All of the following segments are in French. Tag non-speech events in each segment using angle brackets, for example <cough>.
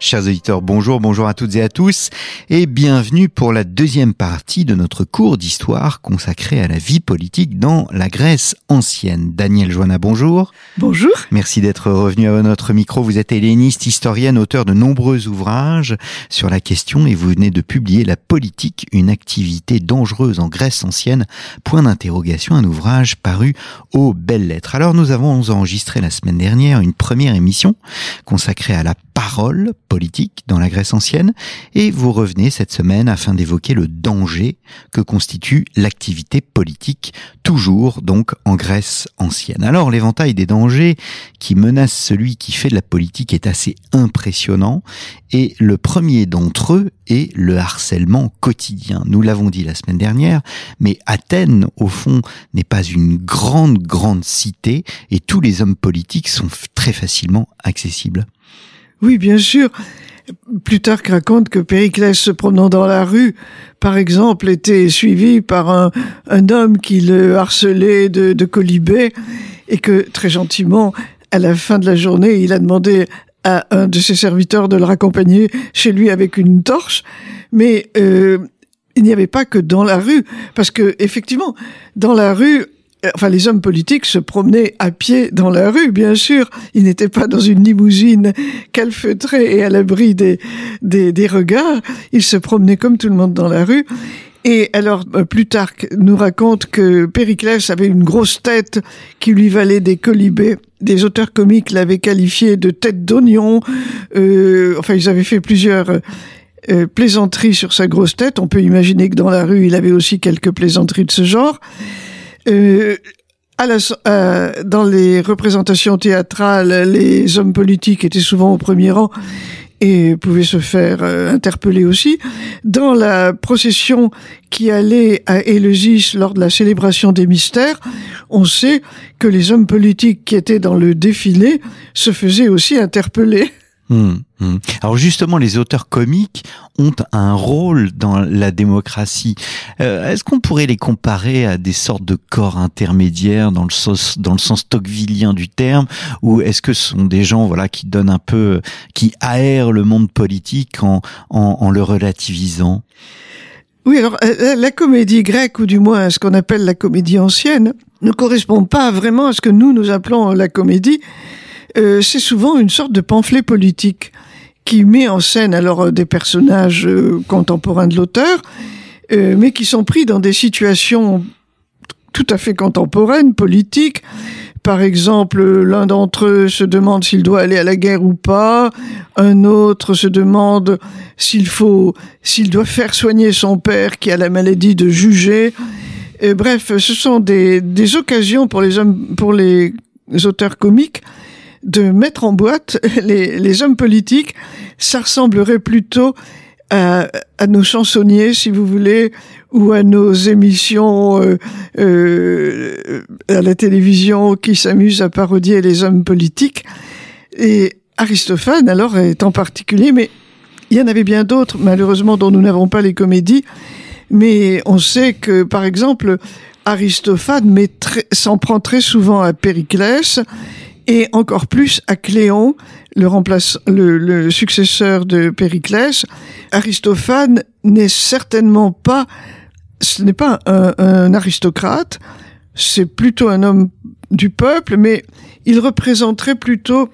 Chers auditeurs, bonjour, bonjour à toutes et à tous, et bienvenue pour la deuxième partie de notre cours d'histoire consacré à la vie politique dans la Grèce ancienne. Daniel Joanna, bonjour. Bonjour. Merci d'être revenu à notre micro. Vous êtes helléniste, historienne, auteur de nombreux ouvrages sur la question et vous venez de publier La politique, une activité dangereuse en Grèce ancienne, point d'interrogation, un ouvrage paru aux belles lettres. Alors nous avons enregistré la semaine dernière une première émission consacrée à la parole politique dans la Grèce ancienne et vous revenez cette semaine afin d'évoquer le danger que constitue l'activité politique, toujours donc en Grèce ancienne. Alors l'éventail des dangers qui menacent celui qui fait de la politique est assez impressionnant et le premier d'entre eux est le harcèlement quotidien. Nous l'avons dit la semaine dernière, mais Athènes, au fond, n'est pas une grande, grande cité et tous les hommes politiques sont très facilement accessibles. Oui, bien sûr. Plutarque raconte que Périclès, se promenant dans la rue, par exemple, était suivi par un, un homme qui le harcelait de, de et que, très gentiment, à la fin de la journée, il a demandé à un de ses serviteurs de le raccompagner chez lui avec une torche. Mais euh, il n'y avait pas que dans la rue, parce que effectivement, dans la rue, enfin les hommes politiques se promenaient à pied dans la rue, bien sûr. Ils n'étaient pas dans une limousine calfeutrée et à l'abri des, des, des, regards. Ils se promenaient comme tout le monde dans la rue. Et alors, euh, Plutarque nous raconte que Périclès avait une grosse tête qui lui valait des colibés. Des auteurs comiques l'avaient qualifié de tête d'oignon. Euh, enfin, ils avaient fait plusieurs euh, plaisanteries sur sa grosse tête. On peut imaginer que dans la rue, il avait aussi quelques plaisanteries de ce genre. Euh, à la, euh, dans les représentations théâtrales, les hommes politiques étaient souvent au premier rang et pouvaient se faire euh, interpeller aussi. Dans la procession qui allait à Éleusis lors de la célébration des mystères, on sait que les hommes politiques qui étaient dans le défilé se faisaient aussi interpeller. Hum, hum. Alors justement, les auteurs comiques ont un rôle dans la démocratie. Euh, Est-ce qu'on pourrait les comparer à des sortes de corps intermédiaires dans le sens, dans le sens du terme, ou est-ce que ce sont des gens voilà qui donnent un peu, qui aèrent le monde politique en, en, en le relativisant? Oui, alors la comédie grecque, ou du moins ce qu'on appelle la comédie ancienne, ne correspond pas vraiment à ce que nous, nous appelons la comédie. Euh, c'est souvent une sorte de pamphlet politique qui met en scène alors des personnages euh, contemporains de l'auteur, euh, mais qui sont pris dans des situations tout à fait contemporaines, politiques. Par exemple, l'un d'entre eux se demande s'il doit aller à la guerre ou pas, un autre se demande s'il faut, s'il doit faire soigner son père qui a la maladie de juger. Et bref, ce sont des, des occasions pour les hommes, pour les auteurs comiques de mettre en boîte <laughs> les, les hommes politiques. Ça ressemblerait plutôt à, à, nos chansonniers, si vous voulez, ou à nos émissions euh, euh, à la télévision qui s'amusent à parodier les hommes politiques. Et Aristophane, alors, est en particulier, mais il y en avait bien d'autres, malheureusement, dont nous n'avons pas les comédies. Mais on sait que, par exemple, Aristophane s'en prend très souvent à Périclès et encore plus à Cléon, le, remplace, le, le successeur de Périclès. Aristophane n'est certainement pas, ce n'est pas un, un aristocrate, c'est plutôt un homme du peuple, mais il représenterait plutôt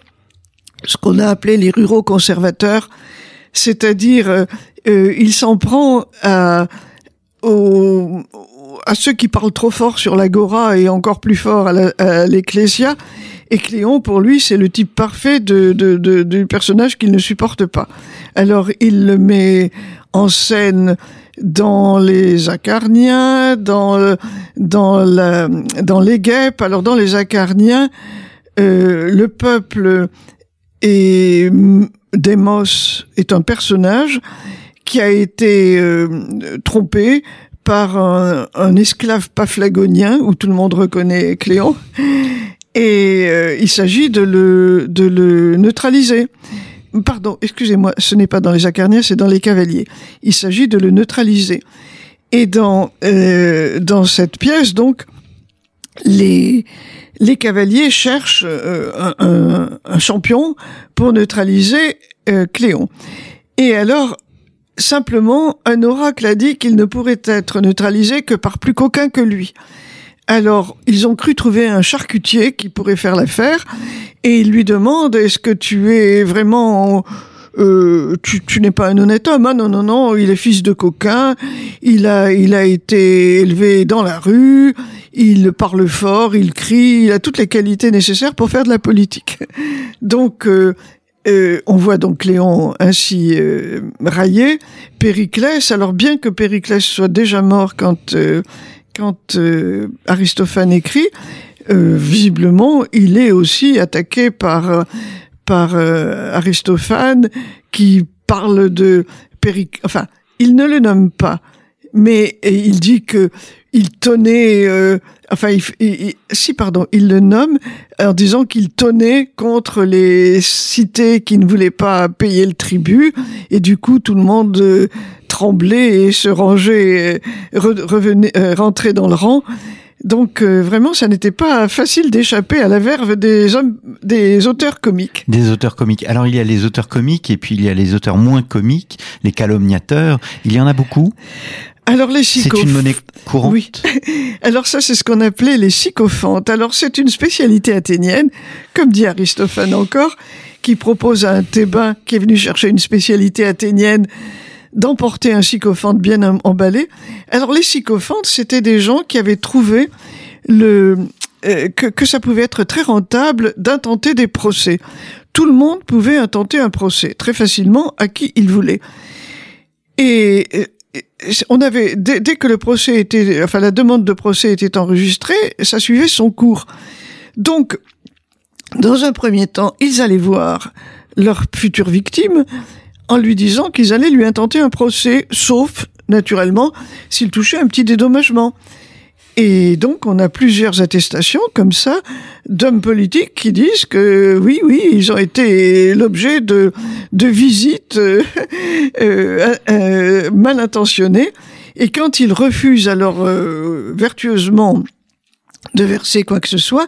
ce qu'on a appelé les ruraux conservateurs, c'est-à-dire euh, euh, il s'en prend à, aux, à ceux qui parlent trop fort sur l'agora et encore plus fort à l'ecclésia. Et Cléon, pour lui, c'est le type parfait de, de, de, du personnage qu'il ne supporte pas. Alors, il le met en scène dans les Acarniens, dans, dans, les guêpes. Alors, dans les Acarniens, euh, le peuple et Démos est un personnage qui a été euh, trompé par un, esclave paphlagonien, où tout le monde reconnaît Cléon, et euh, il s'agit de le, de le neutraliser. Pardon, excusez-moi, ce n'est pas dans les Acarniens, c'est dans les Cavaliers. Il s'agit de le neutraliser. Et dans euh, dans cette pièce, donc, les les cavaliers cherchent euh, un, un, champion pour neutraliser euh, Cléon. Et alors, simplement, un oracle a dit qu'il ne pourrait être neutralisé que par plus qu'aucun que lui. Alors, ils ont cru trouver un charcutier qui pourrait faire l'affaire, et ils lui demandent est-ce que tu es vraiment euh, tu, tu n'es pas un honnête homme, ah non non non, il est fils de coquin, il a il a été élevé dans la rue, il parle fort, il crie, il a toutes les qualités nécessaires pour faire de la politique. <laughs> Donc euh, euh, on voit donc Léon ainsi euh, raillé. Périclès, alors bien que Périclès soit déjà mort quand euh, quand euh, Aristophane écrit, euh, visiblement, il est aussi attaqué par par Aristophane qui parle de Péric. Enfin, il ne le nomme pas, mais il dit que il tenait, euh, enfin, il, il, si pardon, il le nomme en disant qu'il tenait contre les cités qui ne voulaient pas payer le tribut, et du coup tout le monde euh, tremblait et se rangeait, euh, re, revenait, euh, rentrait dans le rang. Donc euh, vraiment, ça n'était pas facile d'échapper à la verve des hommes, des auteurs comiques. Des auteurs comiques. Alors il y a les auteurs comiques et puis il y a les auteurs moins comiques, les calomniateurs. Il y en a beaucoup. Alors les sycophantes. C'est une monnaie courante. Oui. <laughs> Alors ça, c'est ce qu'on appelait les sycophantes. Alors c'est une spécialité athénienne, comme dit Aristophane encore, qui propose à un Thébain qui est venu chercher une spécialité athénienne d'emporter un sycophante bien emballé. Alors les sycophantes, c'était des gens qui avaient trouvé le euh, que, que ça pouvait être très rentable d'intenter des procès. Tout le monde pouvait intenter un procès très facilement à qui il voulait. Et on avait dès, dès, que le procès était, enfin la demande de procès était enregistrée, ça suivait son cours. Donc, dans un premier temps, ils allaient voir leur future victime en lui disant qu'ils allaient lui intenter un procès, sauf naturellement s'il touchait un petit dédommagement. Et donc, on a plusieurs attestations comme ça d'hommes politiques qui disent que oui, oui, ils ont été l'objet de, de visites euh, <laughs> euh, euh, mal intentionnées. Et quand ils refusent alors euh, vertueusement de verser quoi que ce soit,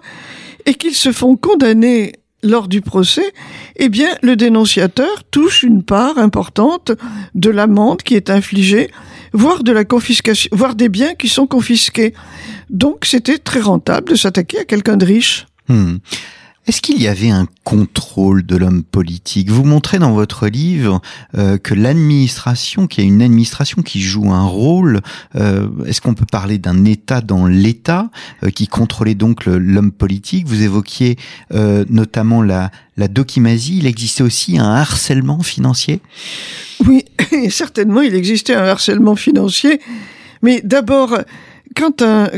et qu'ils se font condamner lors du procès, eh bien, le dénonciateur touche une part importante de l'amende qui est infligée voire de la confiscation, voire des biens qui sont confisqués. Donc c'était très rentable de s'attaquer à quelqu'un de riche. Hmm. Est-ce qu'il y avait un contrôle de l'homme politique? Vous montrez dans votre livre euh, que l'administration, qu'il y a une administration qui joue un rôle. Euh, Est-ce qu'on peut parler d'un État dans l'État euh, qui contrôlait donc l'homme politique? Vous évoquiez notamment la, la. Il existait aussi un harcèlement financier? Oui, <coughs> certainement, il existait un harcèlement financier. Mais d'abord, quand un,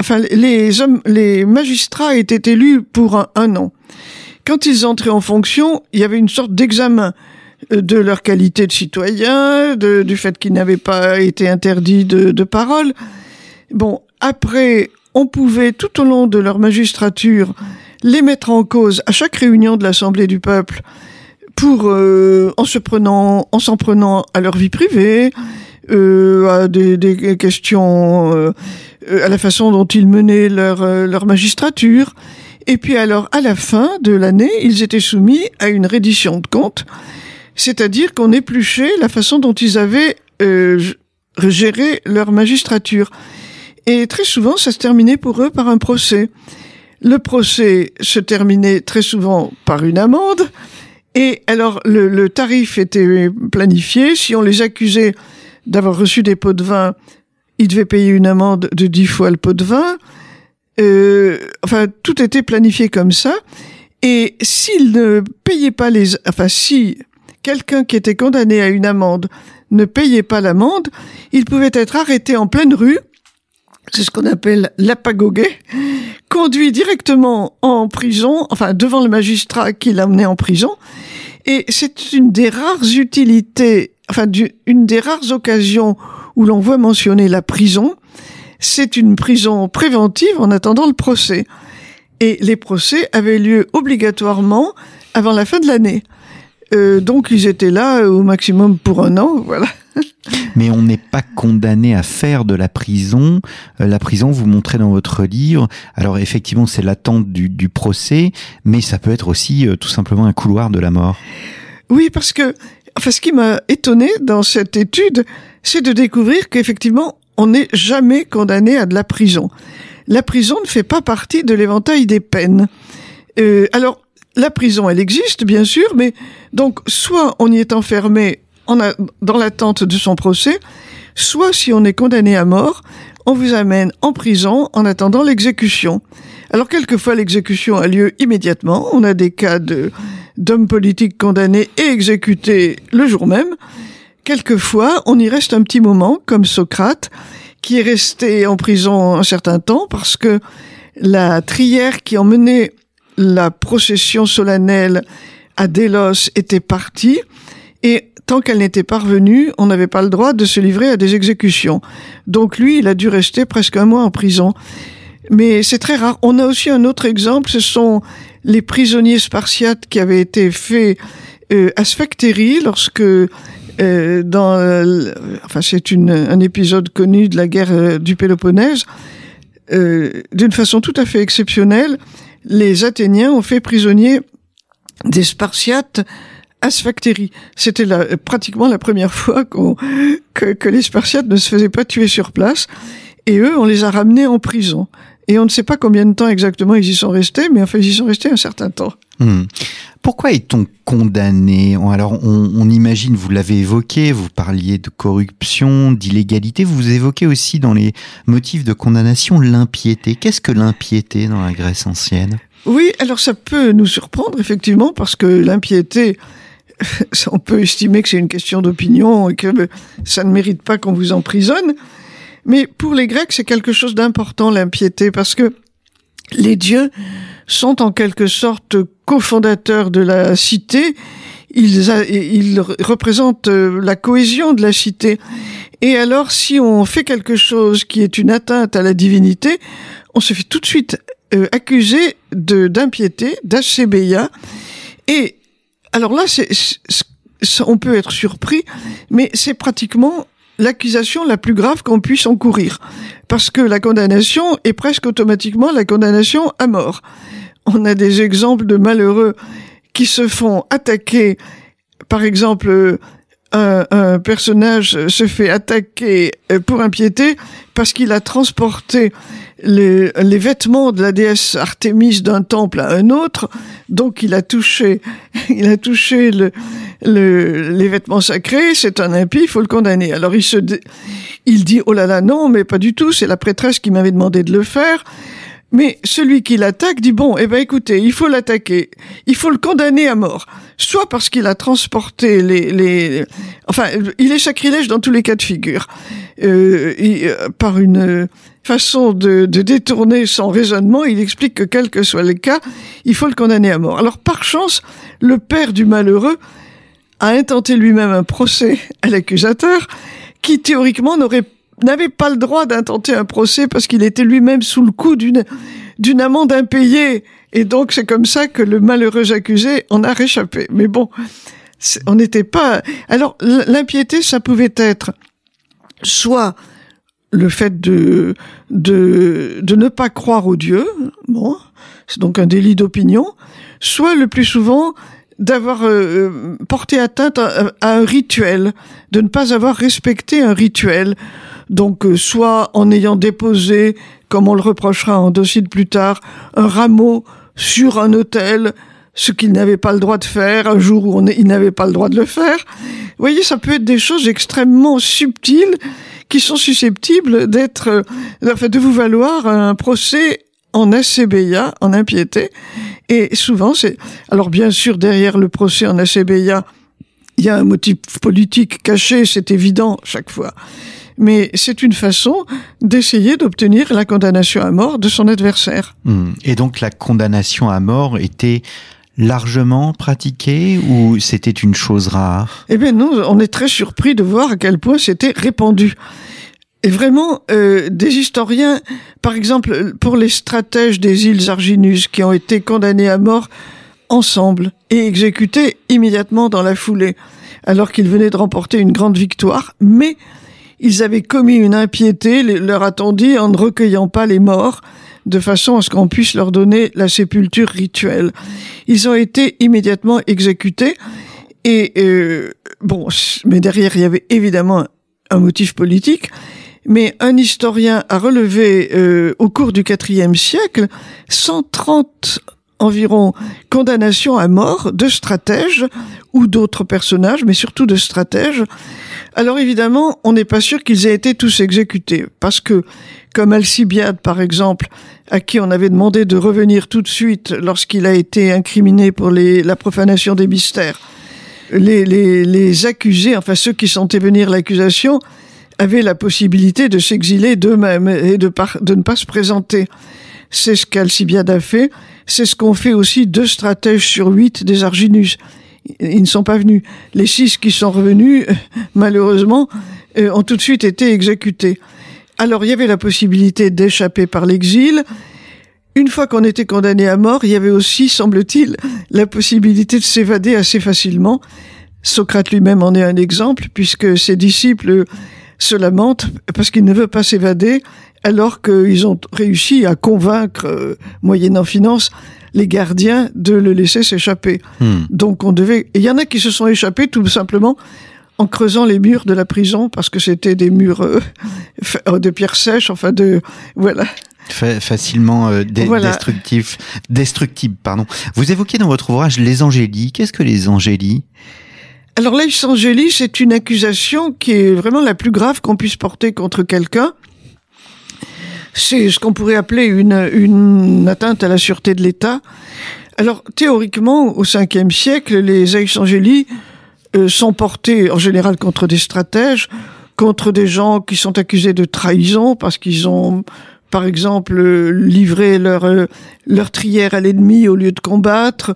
enfin, les hommes, les magistrats étaient élus pour un, an. Quand ils entraient en fonction, il y avait une sorte d'examen de leur qualité de citoyen, du fait qu'ils n'avaient pas été interdits de, de parole. Bon, après, on pouvait tout au long de leur magistrature les mettre en cause à chaque réunion de l'Assemblée du peuple pour euh, en se prenant, en s'en prenant à leur vie privée, euh, à des, des questions, euh, à la façon dont ils menaient leur, euh, leur magistrature. Et puis alors, à la fin de l'année, ils étaient soumis à une reddition de comptes, c'est-à-dire qu'on épluchait la façon dont ils avaient euh, géré leur magistrature. Et très souvent, ça se terminait pour eux par un procès. Le procès se terminait très souvent par une amende. Et alors, le, le tarif était planifié. Si on les accusait d'avoir reçu des pots de vin, ils devaient payer une amende de dix fois le pot de vin. Euh, enfin, tout était planifié comme ça. Et s'ils ne payaient pas les, enfin, si quelqu'un qui était condamné à une amende ne payait pas l'amende, il pouvait être arrêté en pleine rue. C'est ce qu'on appelle l'apagoguet, conduit directement en prison, enfin devant le magistrat qui l'amenait en prison. Et c'est une des rares utilités, enfin une des rares occasions où l'on voit mentionner la prison, c'est une prison préventive en attendant le procès. et les procès avaient lieu obligatoirement avant la fin de l'année. Euh, donc ils étaient là au maximum pour un an, voilà. <laughs> Mais on n'est pas condamné à faire de la prison. Euh, la prison, vous montrez dans votre livre. Alors effectivement, c'est l'attente du, du, procès, mais ça peut être aussi euh, tout simplement un couloir de la mort. Oui, parce que enfin, ce qui m'a étonné dans cette étude, c'est de découvrir qu'effectivement, on n'est jamais condamné à de la prison. La prison ne fait pas partie de l'éventail des peines. Euh, alors, la prison, elle existe, bien sûr, mais donc, soit on y est enfermé dans l'attente de son procès, soit si on est condamné à mort, on vous amène en prison en attendant l'exécution. Alors quelquefois l'exécution a lieu immédiatement. On a des cas de d'hommes politiques condamnés et exécutés le jour même. Quelquefois, on y reste un petit moment, comme Socrate, qui est resté en prison un certain temps parce que la trière qui emmenait la procession solennelle à Délos était partie et tant qu'elle n'était pas revenue, on n'avait pas le droit de se livrer à des exécutions. Donc lui, il a dû rester presque un mois en prison. Mais c'est très rare. On a aussi un autre exemple, ce sont les prisonniers spartiates qui avaient été faits euh, à Sphactérie lorsque euh, dans, enfin c'est un épisode connu de la guerre euh, du Péloponnèse. Euh, d'une façon tout à fait exceptionnelle, les Athéniens ont fait prisonnier des Spartiates Asphyctérie. C'était la, pratiquement la première fois que, que les Spartiates ne se faisaient pas tuer sur place. Et eux, on les a ramenés en prison. Et on ne sait pas combien de temps exactement ils y sont restés, mais enfin, ils y sont restés un certain temps. Hmm. Pourquoi est-on condamné Alors, on, on, imagine, vous l'avez évoqué, vous parliez de corruption, d'illégalité, vous évoquez aussi dans les motifs de condamnation l'impiété. Qu'est-ce que l'impiété dans la Grèce ancienne? Oui, alors ça peut nous surprendre, effectivement, parce que l'impiété, <laughs> on peut estimer que c'est une question d'opinion et que ça ne mérite pas qu'on vous emprisonne. Mais pour les Grecs, c'est quelque chose d'important, l'impiété, parce que les dieux sont en quelque sorte cofondateurs de la cité. Ils, représentent euh, la cohésion de la cité. Et alors, si on fait quelque chose qui est une atteinte à la divinité, on se fait tout de suite euh, accuser d'impiété, d'achébéia. Et alors là, on peut être surpris, mais c'est pratiquement l'accusation la plus grave qu'on puisse encourir. Parce que la condamnation est presque automatiquement la condamnation à mort. On a des exemples de malheureux qui se font attaquer. Par exemple, un, personnage se fait attaquer pour impiété parce qu'il a transporté les, les, vêtements de la déesse Artémis d'un temple à un autre, donc il a touché, <laughs> il a touché le, le, les vêtements sacrés, c'est un impie, il faut le condamner. Alors il se, il dit oh là là non, mais pas du tout, c'est la prêtresse qui m'avait demandé de le faire. Mais celui qui l'attaque dit bon, eh ben écoutez, il faut l'attaquer, il faut le condamner à mort, soit parce qu'il a transporté les, les, enfin, il est sacrilège dans tous les cas de figure, euh, euh par une façon de, de, détourner son raisonnement, il explique que quel que soit le cas, il faut le condamner à mort. Alors par chance, le père du malheureux a intenté lui-même un procès <laughs> à l'accusateur qui théoriquement n'avait pas le droit d'intenter un procès parce qu'il était lui-même sous le coup d'une amende impayée et donc c'est comme ça que le malheureux accusé en a réchappé. Mais bon, on n'était pas alors l'impiété ça pouvait être soit le fait de, de, de ne pas croire au Dieu, bon, c'est donc un délit d'opinion, soit le plus souvent d'avoir euh, euh, porté atteinte à, un rituel, de ne pas avoir respecté un rituel. Donc, euh, soit en ayant déposé, comme on le reprochera en de plus tard, un rameau sur un hôtel, ce qu'il n'avait pas le droit de faire, un jour où on il n'avait pas le droit de le faire. Vous voyez, ça peut être des choses extrêmement subtiles qui sont susceptibles d'être, euh, enfin, de vous valoir un procès en ACBIA, en impiété. Et souvent, c'est, alors bien sûr, derrière le procès en ACBIA, il y a un motif politique caché, c'est évident chaque fois. Mais c'est une façon d'essayer d'obtenir la condamnation à mort de son adversaire. Hmm. Et donc la condamnation à mort était largement pratiquée ou c'était une chose rare? Eh bien non, on est très surpris de voir à quel point c'était répandu. Et vraiment, euh, des historiens, par exemple, pour les stratèges des îles Arginus qui ont été condamnés à mort ensemble et exécutés immédiatement dans la foulée, alors qu'ils venaient de remporter une grande victoire, mais ils avaient commis une impiété, leur a-t-on dit, en ne recueillant pas les morts, de façon à ce qu'on puisse leur donner la sépulture rituelle. Ils ont été immédiatement exécutés, et euh, bon, mais derrière il y avait évidemment un motif politique, mais un historien a relevé euh, au cours du IVe siècle 130 environ condamnations à mort de stratèges ou d'autres personnages, mais surtout de stratèges. Alors évidemment, on n'est pas sûr qu'ils aient été tous exécutés, parce que, comme Alcibiade par exemple, à qui on avait demandé de revenir tout de suite lorsqu'il a été incriminé pour la profanation des mystères, les, les, les accusés, enfin ceux qui sentaient venir l'accusation, avaient la possibilité de s'exiler d'eux-mêmes et de, de ne pas se présenter. C'est ce qu'Alcibiade a fait. C'est ce qu'ont fait aussi deux stratèges sur huit des Arginus. Ils ne sont pas venus. Les six qui sont revenus, <laughs> malheureusement, euh, ont tout de suite été exécutés. Alors il y avait la possibilité d'échapper par l'exil. Une fois qu'on était condamné à mort, il y avait aussi, semble-t-il, la possibilité de s'évader assez facilement. Socrate lui-même en est un exemple, puisque ses disciples se lamentent parce qu'il ne veut pas s'évader alors qu'ils ont réussi à convaincre, euh, moyennant finance, les gardiens de le laisser s'échapper. Hmm. Donc on devait... Il y en a qui se sont échappés tout simplement en creusant les murs de la prison parce que c'était des murs euh, <laughs> de pierre sèche, enfin de... Voilà. facilement euh, destructif, destructible. Pardon. Vous évoquez dans votre ouvrage les angélies. Qu'est-ce que les angélies? Alors lex angélie, c'est une accusation qui est vraiment la plus grave qu'on puisse porter contre quelqu'un. C'est ce qu'on pourrait appeler une, une atteinte à la sûreté de l'État. Alors théoriquement, au 5e siècle, les ex angélie euh, sont portés en général contre des stratèges, contre des gens qui sont accusés de trahison parce qu'ils ont par exemple livré leur euh, leur trière à l'ennemi au lieu de combattre,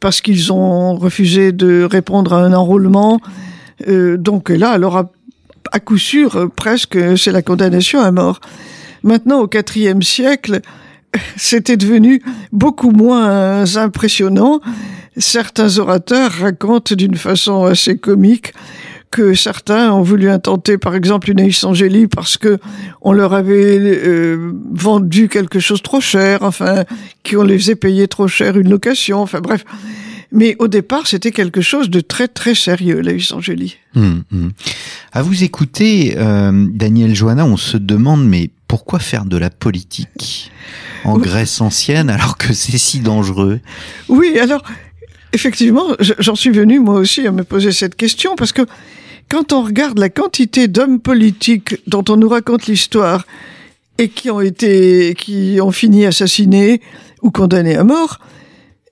parce qu'ils ont refusé de répondre à un enrôlement. Euh, donc là, alors à, à coup sûr, presque, c'est la condamnation à mort. Maintenant, au IVe siècle, <laughs> c'était devenu beaucoup moins impressionnant. Certains orateurs racontent d'une façon assez comique que certains ont voulu intenter, par exemple, une Angélie parce que on leur avait euh, vendu quelque chose trop cher, enfin, qu'on les faisait payer trop cher une location, enfin bref. Mais au départ, c'était quelque chose de très très sérieux, la Angélie. Hum, hum. À vous écouter, euh, Daniel Joanna, on se demande, mais pourquoi faire de la politique en Grèce ancienne alors que c'est si dangereux? Oui, alors effectivement, j'en suis venu moi aussi à me poser cette question parce que quand on regarde la quantité d'hommes politiques dont on nous raconte l'histoire et qui ont été, qui ont fini assassinés ou condamnés à mort,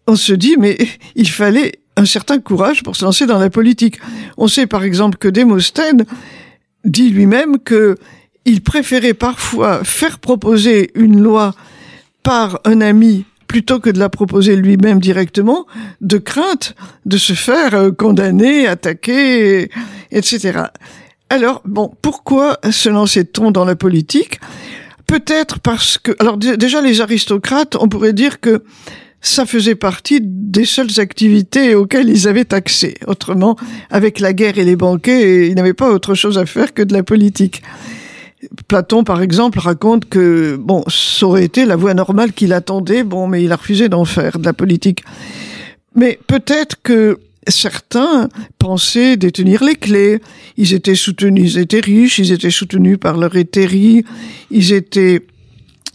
on se dit, mais <laughs> il fallait un certain courage pour se lancer dans la politique. On sait par exemple que Démosthène dit lui-même que il préférait parfois faire proposer une loi par un ami plutôt que de la proposer lui-même directement, de crainte de se faire euh, condamner, attaquer, etc. Alors, bon, pourquoi se lançait-on dans la politique? Peut-être parce que, alors déjà les aristocrates, on pourrait dire que ça faisait partie des seules activités auxquelles ils avaient accès. Autrement, avec la guerre et les banquets, ils n'avaient pas autre chose à faire que de la politique. Platon, par exemple, raconte que bon, ça aurait été la voie normale qu'il attendait, bon, mais il a refusé d'en faire de la politique. Mais peut-être que certains pensaient détenir les clés. Ils étaient soutenus, ils étaient riches, ils étaient soutenus par leur hétérie, ils étaient,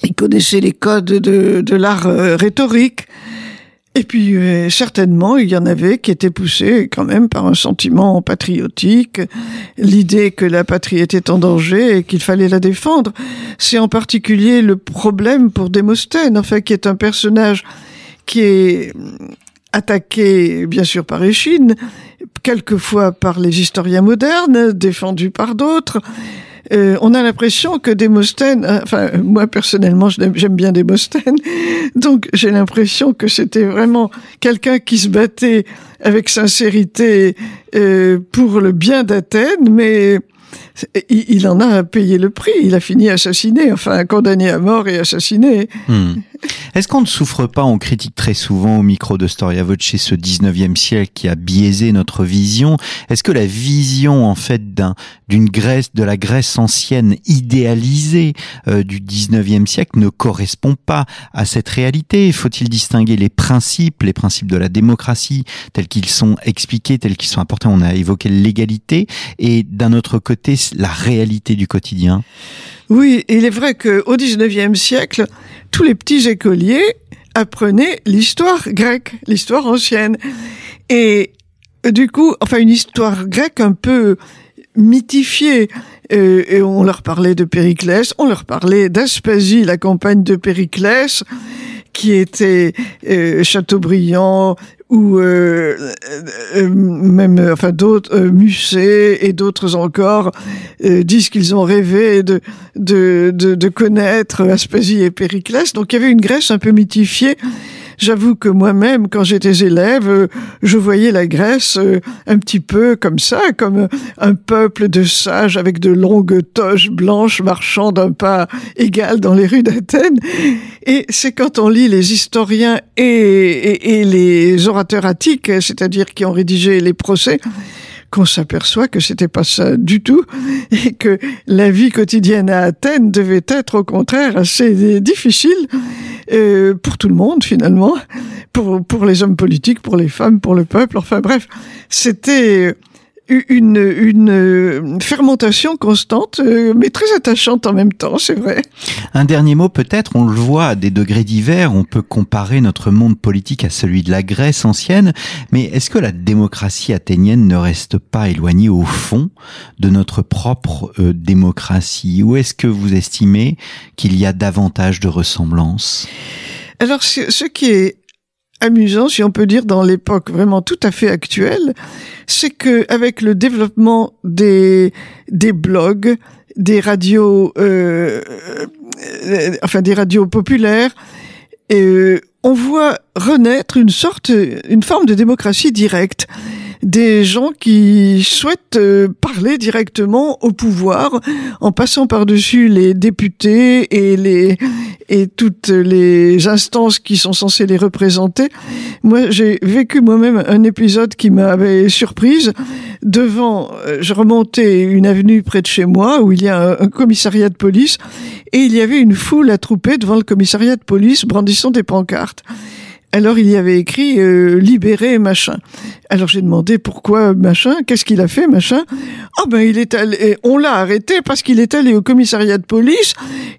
ils connaissaient les codes de, de l'art euh, rhétorique. Et puis euh, certainement, il y en avait qui étaient poussés quand même par un sentiment patriotique, l'idée que la patrie était en danger et qu'il fallait la défendre. C'est en particulier le problème pour Démosthène, enfin qui est un personnage qui est attaqué bien sûr par Échine, quelquefois par les historiens modernes, défendu par d'autres, euh, on a l'impression que Démosthène, euh, enfin moi personnellement j'aime bien Démosthène, <laughs> donc j'ai l'impression que c'était vraiment quelqu'un qui se battait avec sincérité euh, pour le bien d'Athènes, mais il, en a payé le prix. Il a fini assassiné, enfin condamné à mort et assassiné. Hmm. Est-ce qu'on ne souffre pas, on critique très souvent au micro de Storia Voce ce 19e siècle qui a biaisé notre vision? Est-ce que la vision en fait d'un d'une Grèce, de la Grèce ancienne idéalisée euh, du 19e siècle ne correspond pas à cette réalité? Faut-il distinguer les principes, les principes de la démocratie tels qu'ils sont expliqués, tels qu'ils sont apportés? On a évoqué l'égalité. Et d'un autre côté la réalité du quotidien. Oui, il est vrai qu'au XIXe siècle, tous les petits écoliers apprenaient l'histoire grecque, l'histoire ancienne. Et du coup, enfin une histoire grecque un peu mythifiée. Euh, et on leur parlait de Périclès, on leur parlait d'Aspasie, la campagne de Périclès, qui était euh, Chateaubriand ou euh, euh, même enfin d'autres Musset et d'autres encore disent qu'ils ont rêvé de, de de, de connaître Aspasie et Périclès. Donc il y avait une Grèce un peu mythifiée J'avoue que moi-même, quand j'étais élève, euh, je voyais la Grèce euh, un petit peu comme ça, comme un peuple de sages avec de longues toches blanches marchant d'un pas égal dans les rues d'Athènes. Et c'est quand on lit les historiens et, et les orateurs attiques, c'est-à-dire qui ont rédigé les procès, qu'on s'aperçoit que c'était pas ça du tout <laughs> et que la vie quotidienne à Athènes devait être au contraire assez difficile euh, pour tout le monde finalement, pour pour les hommes politiques, pour les femmes, pour le peuple. Enfin bref, c'était une, une fermentation constante, euh, mais très attachante en même temps, c'est vrai. Un dernier mot peut-être, on le voit à des degrés divers, on peut comparer notre monde politique à celui de la Grèce ancienne, mais est-ce que la démocratie athénienne ne reste pas éloignée au fond de notre propre euh, démocratie? Ou est-ce que vous estimez qu'il y a davantage de ressemblances? Alors, ce qui est amusant, si on peut dire, dans l'époque vraiment tout à fait actuelle, c'est que avec le développement des des blogs, des radios, euh, euh enfin des radios populaires, euh, on voit renaître une sorte, une forme de démocratie directe des gens qui souhaitent euh, parler directement au pouvoir en passant par-dessus les députés et les et toutes les instances qui sont censées les représenter. Moi, j'ai vécu moi-même un épisode qui m'avait surprise. Devant, euh, je remontais une avenue près de chez moi où il y a un, commissariat de police et il y avait une foule attroupée devant le commissariat de police brandissant des pancartes. Alors il y avait écrit euh, libérer machin. Alors j'ai demandé pourquoi machin, qu'est-ce qu'il a fait machin? Ah ben il est allé, on l'a arrêté parce qu'il est allé au commissariat de police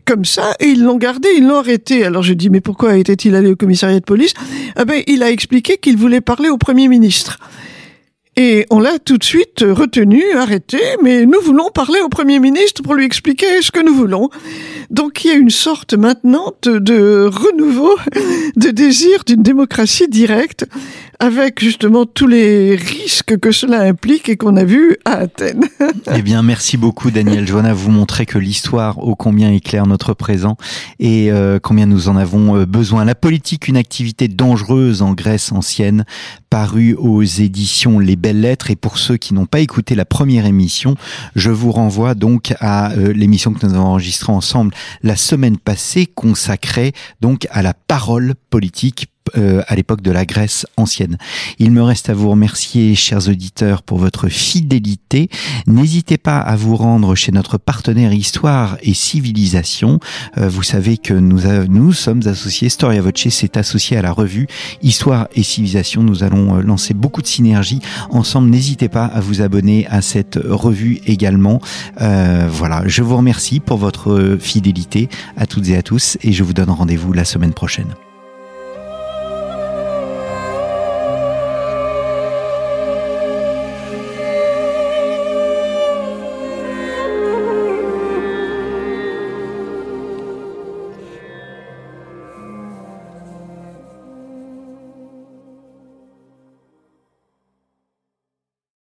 comme ça et ils l'ont gardé, ils l'ont arrêté. Alors je dis mais pourquoi était-il allé au commissariat de police? Ah ben il a expliqué qu'il voulait parler au premier ministre. Et on l'a tout de suite retenu, arrêté, mais nous voulons parler au Premier ministre pour lui expliquer ce que nous voulons. Donc il y a une sorte maintenant de, de renouveau <laughs> de désir d'une démocratie directe avec justement tous les risques que cela implique et qu'on a vu à Athènes. <laughs> eh bien, merci beaucoup Daniel Joanna. Vous montrez que l'histoire ô combien éclaire notre présent et euh, combien nous en avons euh, besoin. La politique, une activité dangereuse en Grèce ancienne, parue aux éditions Les Belles Lettres. Et pour ceux qui n'ont pas écouté la première émission, je vous renvoie donc à euh, l'émission que nous avons enregistrée ensemble la semaine passée, consacrée donc à la parole politique euh, à l'époque de la Grèce ancienne. Il me reste à vous remercier, chers auditeurs, pour votre fidélité. N'hésitez pas à vous rendre chez notre partenaire Histoire et Civilisation. Euh, vous savez que nous, nous sommes associés, Storia Voce s'est associé à la revue Histoire et Civilisation. Nous allons euh, lancer beaucoup de synergies ensemble. N'hésitez pas à vous abonner à cette revue également. voilà, je vous remercie pour votre fidélité à toutes et à tous et je vous donne rendez-vous la semaine prochaine.